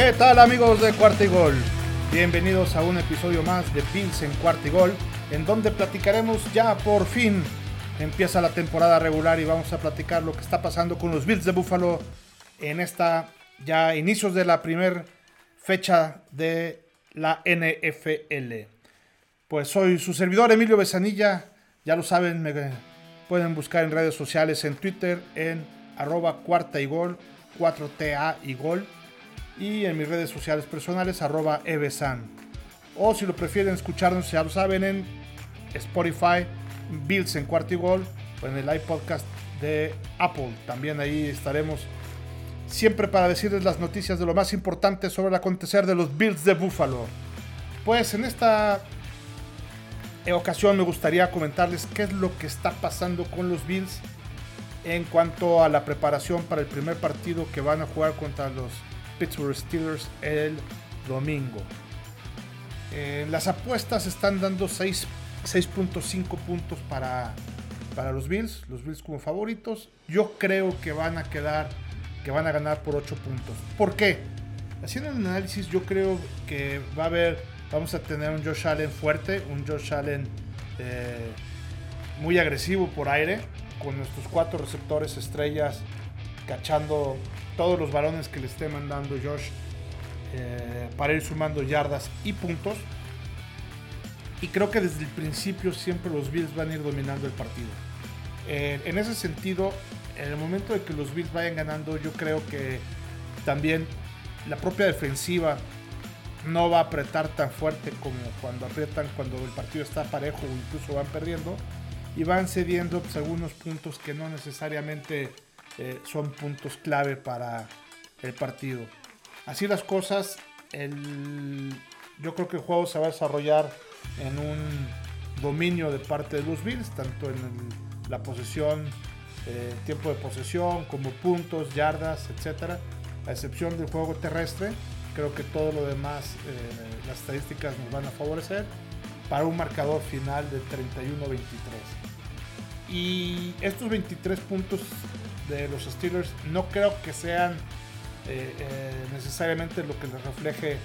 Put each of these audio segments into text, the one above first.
¿Qué tal amigos de Cuarta? Bienvenidos a un episodio más de Bills en Cuarta y Gol, en donde platicaremos ya por fin. Empieza la temporada regular y vamos a platicar lo que está pasando con los Bills de Buffalo en esta ya inicios de la primera fecha de la NFL. Pues soy su servidor Emilio Besanilla, ya lo saben, me pueden buscar en redes sociales, en Twitter, en arroba cuarta y gol, 4TA y gol, y en mis redes sociales personales, arroba evesan. O si lo prefieren escucharnos, ya lo saben, en Spotify, Bills en cuarta y gol, o en el iPodcast de Apple. También ahí estaremos siempre para decirles las noticias de lo más importante sobre el acontecer de los Bills de Buffalo. Pues en esta ocasión me gustaría comentarles qué es lo que está pasando con los Bills en cuanto a la preparación para el primer partido que van a jugar contra los Pittsburgh Steelers el domingo. Eh, las apuestas están dando 6.5 puntos para, para los Bills, los Bills como favoritos. Yo creo que van a quedar, que van a ganar por 8 puntos. ¿Por qué? Haciendo el análisis, yo creo que va a haber, vamos a tener un Josh Allen fuerte, un Josh Allen eh, muy agresivo por aire, con nuestros cuatro receptores estrellas cachando todos los balones que le esté mandando Josh eh, para ir sumando yardas y puntos. Y creo que desde el principio siempre los Bills van a ir dominando el partido. Eh, en ese sentido, en el momento de que los Bills vayan ganando, yo creo que también la propia defensiva no va a apretar tan fuerte como cuando aprietan cuando el partido está parejo o incluso van perdiendo y van cediendo pues, algunos puntos que no necesariamente eh, son puntos clave para el partido. Así las cosas, yo creo que el juego se va a desarrollar en un dominio de parte de los Bills, tanto en la posesión, eh, tiempo de posesión, como puntos, yardas, etcétera, a excepción del juego terrestre. Creo que todo lo demás, eh, las estadísticas nos van a favorecer para un marcador final de 31-23. Y estos 23 puntos de los Steelers no creo que sean eh, eh, necesariamente lo que les refleje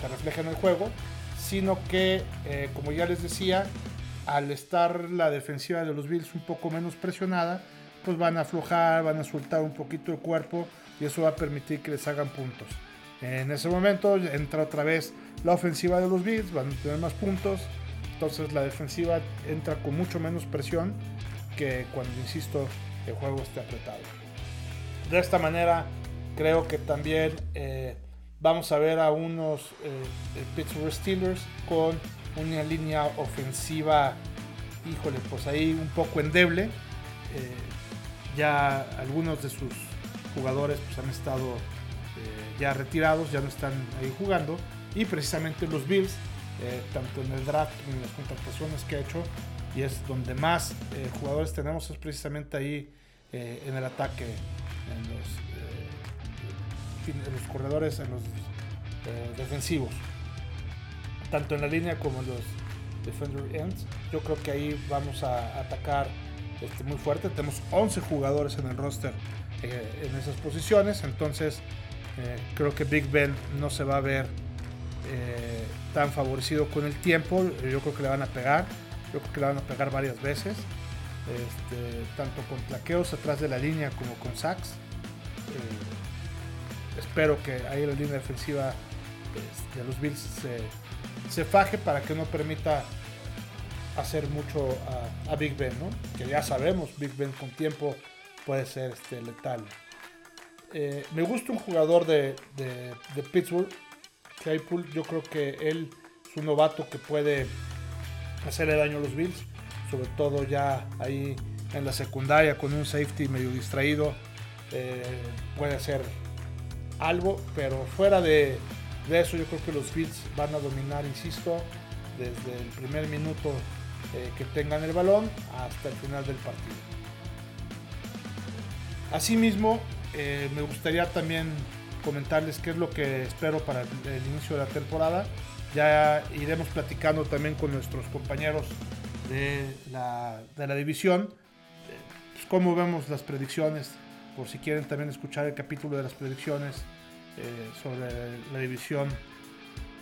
se refleja en el juego, sino que, eh, como ya les decía, al estar la defensiva de los Bills un poco menos presionada, pues van a aflojar, van a soltar un poquito el cuerpo y eso va a permitir que les hagan puntos. En ese momento entra otra vez la ofensiva de los Bills, van a tener más puntos, entonces la defensiva entra con mucho menos presión que cuando, insisto, el juego esté apretado. De esta manera, creo que también eh, vamos a ver a unos eh, Pittsburgh Steelers con una línea ofensiva, híjole, pues ahí un poco endeble. Eh, ya algunos de sus jugadores pues, han estado ya retirados, ya no están ahí jugando. Y precisamente los Bills eh, tanto en el draft como en las contrataciones que ha hecho, y es donde más eh, jugadores tenemos, es precisamente ahí eh, en el ataque, en los, los corredores, en los defensivos, tanto en la línea como en los defender ends. Yo creo que ahí vamos a atacar este, muy fuerte. Tenemos 11 jugadores en el roster en esas posiciones, entonces creo que Big Ben no se va a ver eh, tan favorecido con el tiempo. Yo creo que le van a pegar. Yo creo que le van a pegar varias veces. Este, tanto con plaqueos atrás de la línea como con sacks. Eh, espero que ahí la línea defensiva este, de los Bills se, se, faje para que no permita hacer mucho a, Big Ben, que ya sabemos, Big Ben con tiempo puede ser este, letal. Eh, me gusta un jugador de, de, de Pittsburgh Claypool, yo creo que él es un novato que puede hacerle daño a los Bills, sobre todo ya ahí en la secundaria con un safety medio distraído, eh, puede hacer algo, pero fuera de, eso yo creo que los Bills van a dominar, insisto, desde el primer minuto eh, que tengan el balón hasta el final del partido. Asimismo, eh, me gustaría también comentarles qué es lo que espero para el, inicio de la temporada. Ya iremos platicando también con nuestros compañeros de la, de la división, pues, cómo vemos las predicciones, por si quieren también escuchar el capítulo de las predicciones eh, sobre la división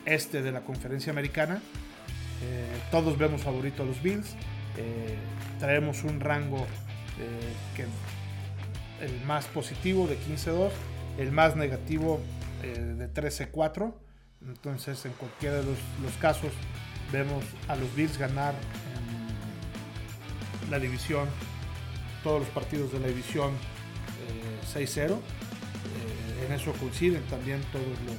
este de la conferencia americana. Eh, todos vemos favorito a los Bills. traemos un rango que el más positivo de 15-2, el más negativo de 13-4. Entonces, en cualquiera de los, casos, vemos a los Bills ganar en la división, todos los partidos de la división 6-0 en eso coinciden también todos los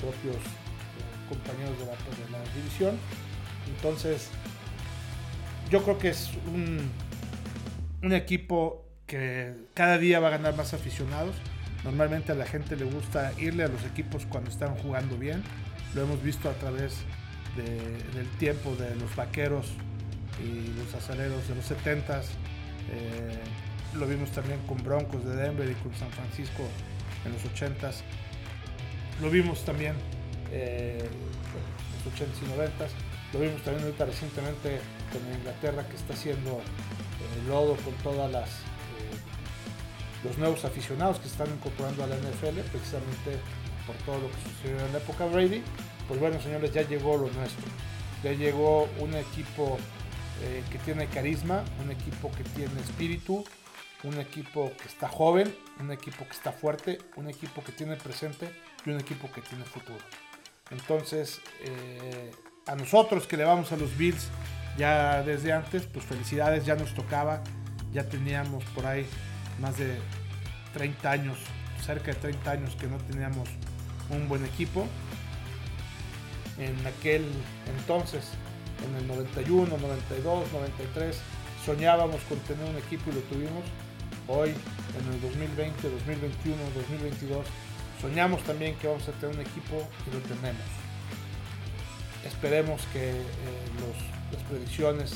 propios eh, compañeros de la, división. Entonces, yo creo que es un equipo que cada día va a ganar más aficionados. Normalmente a la gente le gusta irle a los equipos cuando están jugando bien. Lo hemos visto a través del tiempo de los vaqueros y los aceleros de los 70s. Eh, lo vimos también con Broncos de Denver y con San Francisco en los 80s. Lo vimos también eh, en los 80s y 90s. Lo vimos también ahorita recientemente con Inglaterra que está haciendo el lodo con todas las eh, los nuevos aficionados que están incorporando a la NFL precisamente por todo lo que sucedió en la época Brady. Pues bueno, señores, ya llegó lo nuestro. Ya llegó un equipo eh, que tiene carisma, un equipo que tiene espíritu, un equipo que está joven, un equipo que está fuerte, un equipo que tiene presente y un equipo que tiene futuro. Entonces, eh, a nosotros que le vamos a los Bills ya desde antes, pues felicidades, ya nos tocaba, ya teníamos por ahí más de 30 años, cerca de 30 años que no teníamos un buen equipo. En aquel entonces, en el 91, 92, 93, soñábamos con tener un equipo y lo tuvimos hoy, en el 2020, 2021, 2022, soñamos también que vamos a tener un equipo y lo tenemos. Esperemos que eh, las predicciones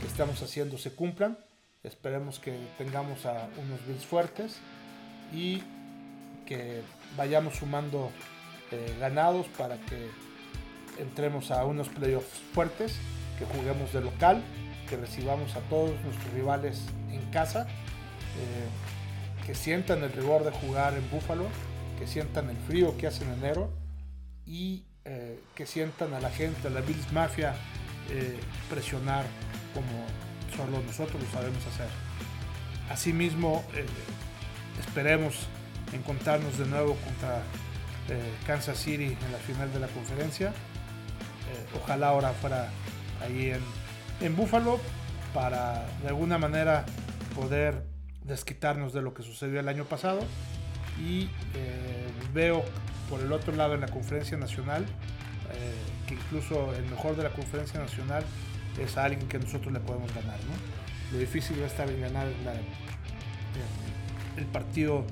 que estamos haciendo se cumplan. Esperemos que tengamos a unos Bills fuertes y que vayamos sumando eh, ganados para que entremos a unos playoffs fuertes, que juguemos de local, que recibamos a todos nuestros rivales en casa eh, que sientan el rigor de jugar en Búfalo, que sientan el frío que hace en enero y eh, que sientan a la gente, a la Bills Mafia, presionar como solo nosotros lo sabemos hacer. Asimismo, esperemos encontrarnos de nuevo contra Kansas City en la final de la conferencia. ojalá ahora fuera ahí en, en Buffalo para de alguna manera poder desquitarnos de lo que sucedió el año pasado y eh, veo por el otro lado en la conferencia nacional eh, que incluso el mejor de la conferencia nacional es alguien que nosotros le podemos ganar. Lo difícil va a estar en ganar el partido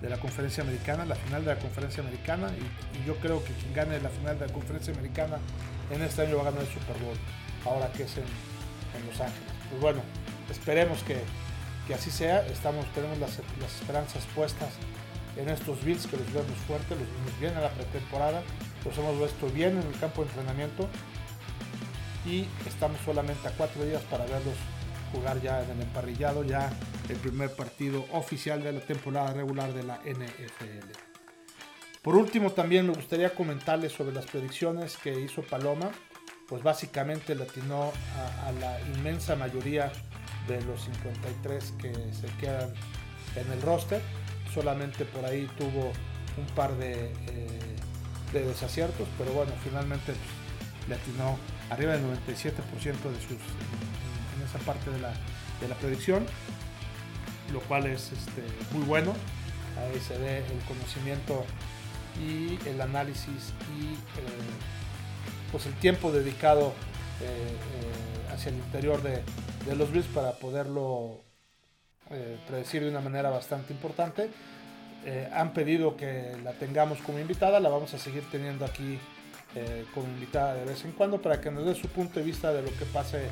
de la conferencia americana, la final de la conferencia americana y, yo creo que quien gane la final de la conferencia americana en este año va a ganar el Super Bowl, ahora que es en, en Los Ángeles. Pues bueno, esperemos que, que así sea, estamos, tenemos las, esperanzas puestas en estos Bills que los vemos fuertes, los vemos bien en la pretemporada, los hemos visto bien en el campo de entrenamiento y estamos solamente a cuatro días para verlos jugar ya en el emparrillado, ya el primer partido oficial de la temporada regular de la NFL. Por último, también me gustaría comentarles sobre las predicciones que hizo Paloma, pues básicamente le atinó a la inmensa mayoría de los 53 que se quedan en el roster. Solamente por ahí tuvo un par de, eh, de desaciertos, pero bueno, finalmente pues, le atinó arriba del 97% de sus, en, esa parte de la, de la predicción, lo cual es este, muy bueno. Ahí se ve el conocimiento y el análisis y eh, pues el tiempo dedicado eh, hacia el interior de, de los Bills para poderlo eh, predecir de una manera bastante importante. Eh, han pedido que la tengamos como invitada, la vamos a seguir teniendo aquí eh, como invitada de vez en cuando para que nos dé su punto de vista de lo que pase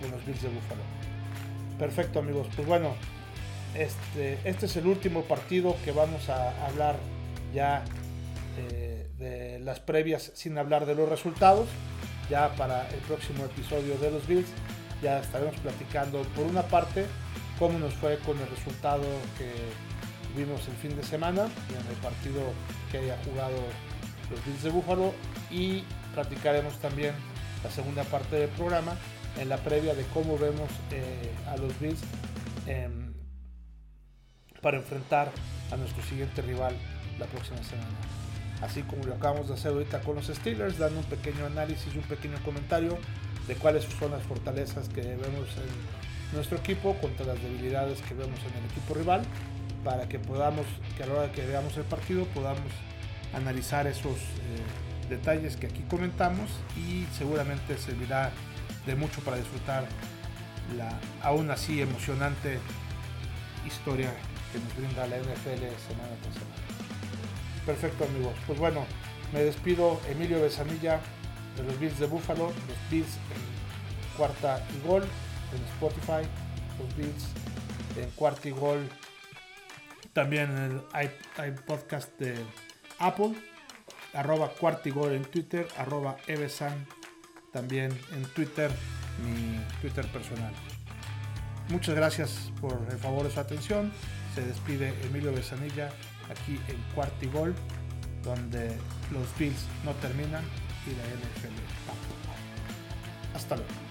con los Bills de Buffalo. Perfecto amigos, pues bueno, este, este es el último partido que vamos a hablar ya de las previas sin hablar de los resultados, ya para el próximo episodio de los Bills ya estaremos platicando por una parte cómo nos fue con el resultado que vimos el fin de semana en el partido que haya jugado los Bills de Buffalo y platicaremos también la segunda parte del programa en la previa de cómo vemos eh, a los Bills em, para enfrentar a nuestro siguiente rival la próxima semana. Así como lo acabamos de hacer ahorita con los Steelers, dando un pequeño análisis y un pequeño comentario de cuáles son las fortalezas que vemos en nuestro equipo contra las debilidades que vemos en el equipo rival, para que podamos, que a la hora que veamos el partido, podamos analizar esos eh, detalles que aquí comentamos y seguramente servirá de mucho para disfrutar la aún así emocionante historia que nos brinda la NFL semana tras semana. Perfecto amigos, pues bueno, me despido Emilio Besanilla de los Bills de Buffalo, los Bills en cuarta y gol en Spotify, los Bills en cuarta y gol también en el podcast de Apple, arroba cuarta y gol en Twitter, arroba Evesan también en Twitter, mi Twitter personal. Muchas gracias por el favor de su atención. Se despide Emilio Besanilla aquí en Cuartigol, donde los Bills no terminan y la NFL tampoco. Hasta luego.